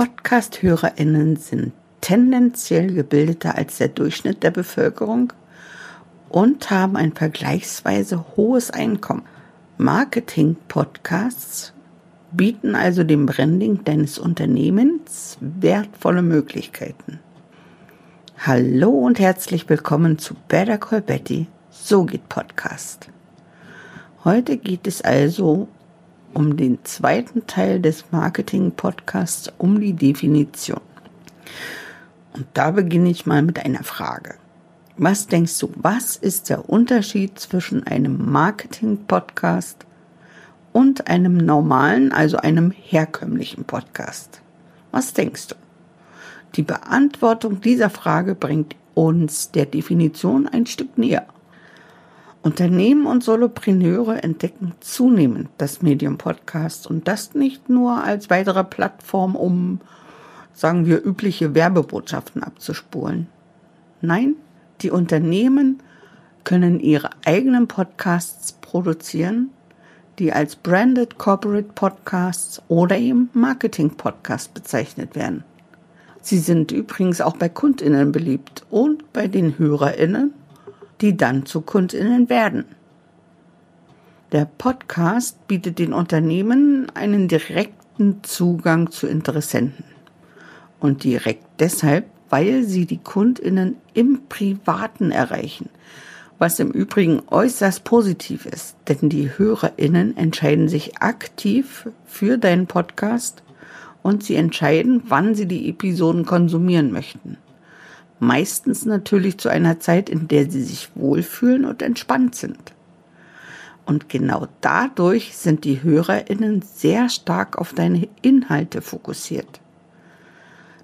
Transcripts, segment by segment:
Podcast-HörerInnen sind tendenziell gebildeter als der Durchschnitt der Bevölkerung und haben ein vergleichsweise hohes Einkommen. Marketing-Podcasts bieten also dem Branding deines Unternehmens wertvolle Möglichkeiten. Hallo und herzlich willkommen zu Better Call Betty, so geht Podcast. Heute geht es also um den zweiten Teil des Marketing-Podcasts, um die Definition. Und da beginne ich mal mit einer Frage. Was denkst du, was ist der Unterschied zwischen einem Marketing-Podcast und einem normalen, also einem herkömmlichen Podcast? Was denkst du? Die Beantwortung dieser Frage bringt uns der Definition ein Stück näher. Unternehmen und Solopreneure entdecken zunehmend das Medium Podcast und das nicht nur als weitere Plattform, um, sagen wir, übliche Werbebotschaften abzuspulen. Nein, die Unternehmen können ihre eigenen Podcasts produzieren, die als Branded Corporate Podcasts oder eben Marketing Podcasts bezeichnet werden. Sie sind übrigens auch bei Kundinnen beliebt und bei den Hörerinnen die dann zu Kundinnen werden. Der Podcast bietet den Unternehmen einen direkten Zugang zu Interessenten. Und direkt deshalb, weil sie die Kundinnen im Privaten erreichen, was im Übrigen äußerst positiv ist, denn die Hörerinnen entscheiden sich aktiv für deinen Podcast und sie entscheiden, wann sie die Episoden konsumieren möchten meistens natürlich zu einer Zeit, in der sie sich wohlfühlen und entspannt sind. Und genau dadurch sind die Hörerinnen sehr stark auf deine Inhalte fokussiert.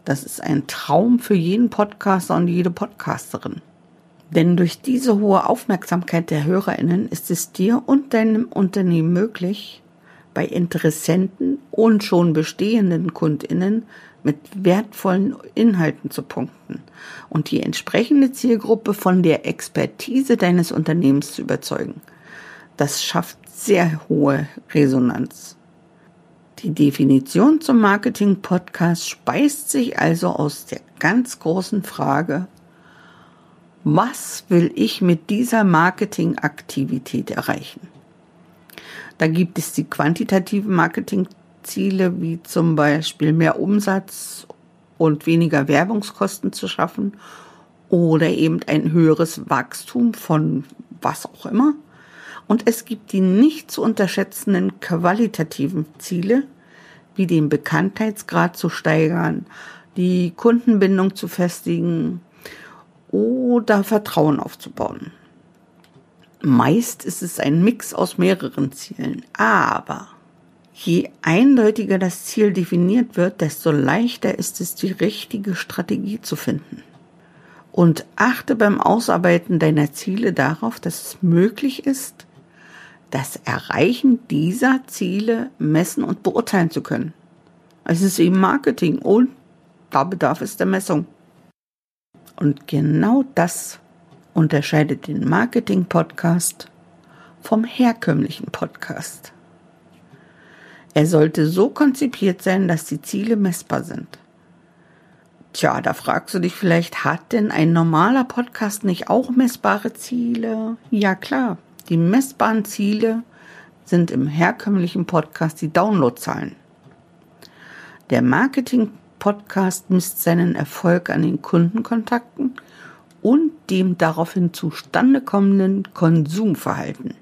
Das ist ein Traum für jeden Podcaster und jede Podcasterin. Denn durch diese hohe Aufmerksamkeit der Hörerinnen ist es dir und deinem Unternehmen möglich, bei Interessenten und schon bestehenden Kundinnen mit wertvollen Inhalten zu punkten und die entsprechende Zielgruppe von der Expertise deines Unternehmens zu überzeugen. Das schafft sehr hohe Resonanz. Die Definition zum Marketing-Podcast speist sich also aus der ganz großen Frage, was will ich mit dieser Marketingaktivität erreichen? Da gibt es die quantitativen Marketing Ziele wie zum Beispiel mehr Umsatz und weniger Werbungskosten zu schaffen oder eben ein höheres Wachstum von was auch immer. Und es gibt die nicht zu unterschätzenden qualitativen Ziele, wie den Bekanntheitsgrad zu steigern, die Kundenbindung zu festigen oder Vertrauen aufzubauen. Meist ist es ein Mix aus mehreren Zielen, aber Je eindeutiger das Ziel definiert wird, desto leichter ist es, die richtige Strategie zu finden. Und achte beim Ausarbeiten deiner Ziele darauf, dass es möglich ist, das Erreichen dieser Ziele messen und beurteilen zu können. Es ist eben Marketing und da bedarf es der Messung. Und genau das unterscheidet den Marketing-Podcast vom herkömmlichen Podcast. Er sollte so konzipiert sein, dass die Ziele messbar sind. Tja, da fragst du dich vielleicht, hat denn ein normaler Podcast nicht auch messbare Ziele? Ja klar, die messbaren Ziele sind im herkömmlichen Podcast die Downloadzahlen. Der Marketing-Podcast misst seinen Erfolg an den Kundenkontakten und dem daraufhin zustande kommenden Konsumverhalten.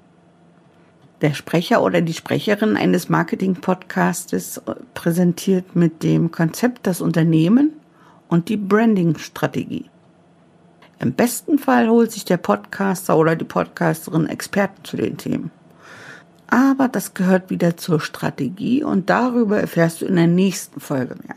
Der Sprecher oder die Sprecherin eines Marketing-Podcastes präsentiert mit dem Konzept das Unternehmen und die Branding-Strategie. Im besten Fall holt sich der Podcaster oder die Podcasterin Experten zu den Themen. Aber das gehört wieder zur Strategie und darüber erfährst du in der nächsten Folge mehr.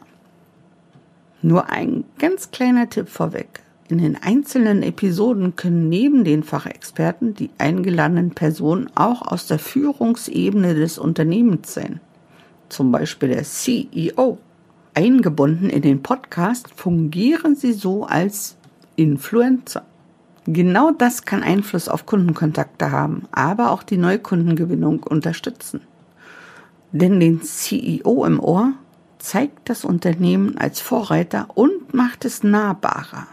Nur ein ganz kleiner Tipp vorweg. In den einzelnen Episoden können neben den Fachexperten die eingeladenen Personen auch aus der Führungsebene des Unternehmens sein. Zum Beispiel der CEO. Eingebunden in den Podcast fungieren sie so als Influencer. Genau das kann Einfluss auf Kundenkontakte haben, aber auch die Neukundengewinnung unterstützen. Denn den CEO im Ohr zeigt das Unternehmen als Vorreiter und macht es nahbarer.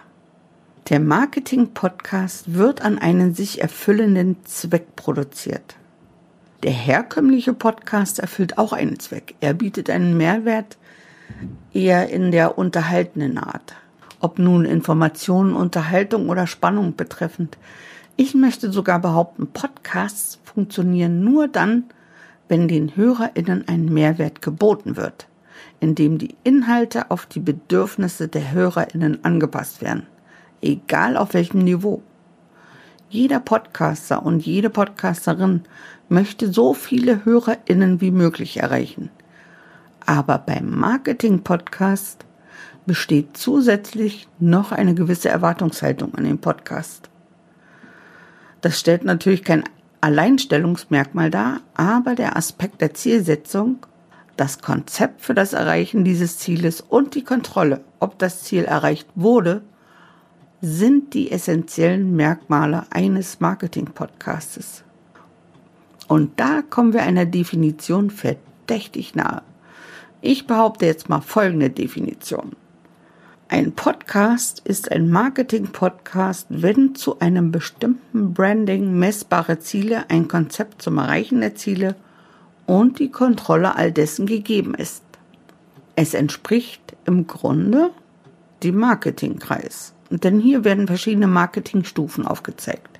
Der Marketing-Podcast wird an einen sich erfüllenden Zweck produziert. Der herkömmliche Podcast erfüllt auch einen Zweck. Er bietet einen Mehrwert eher in der unterhaltenden Art. Ob nun Informationen, Unterhaltung oder Spannung betreffend. Ich möchte sogar behaupten, Podcasts funktionieren nur dann, wenn den HörerInnen ein Mehrwert geboten wird, indem die Inhalte auf die Bedürfnisse der HörerInnen angepasst werden, egal auf welchem Niveau. Jeder Podcaster und jede Podcasterin möchte so viele HörerInnen wie möglich erreichen. Aber beim Marketing-Podcast besteht zusätzlich noch eine gewisse Erwartungshaltung an den Podcast. Das stellt natürlich kein Alleinstellungsmerkmal dar, aber der Aspekt der Zielsetzung, das Konzept für das Erreichen dieses Zieles und die Kontrolle, ob das Ziel erreicht wurde, sind die essentiellen Merkmale eines Marketing-Podcastes. Und da kommen wir einer Definition verdächtig nahe. Ich behaupte jetzt mal folgende Definition. Ein Podcast ist ein Marketing-Podcast, wenn zu einem bestimmten Branding messbare Ziele, ein Konzept zum Erreichen der Ziele und die Kontrolle all dessen gegeben ist. Es entspricht im Grunde dem Marketingkreis. Denn hier werden verschiedene Marketingstufen aufgezeigt.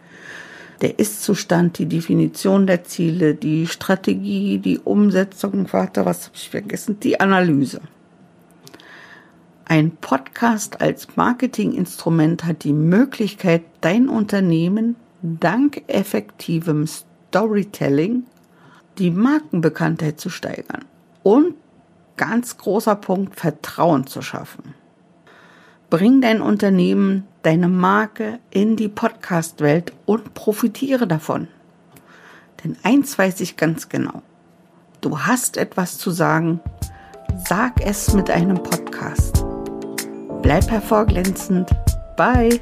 Der Ist-Zustand, die Definition der Ziele, die Strategie, die Umsetzung, warte, was habe ich vergessen, die Analyse. Ein Podcast als Marketinginstrument hat die Möglichkeit, dein Unternehmen dank effektivem Storytelling die Markenbekanntheit zu steigern und ganz großer Punkt Vertrauen zu schaffen. Bring dein Unternehmen, deine Marke in die Podcast-Welt und profitiere davon. Denn eins weiß ich ganz genau. Du hast etwas zu sagen. Sag es mit einem Podcast. Bleib hervorglänzend. Bye.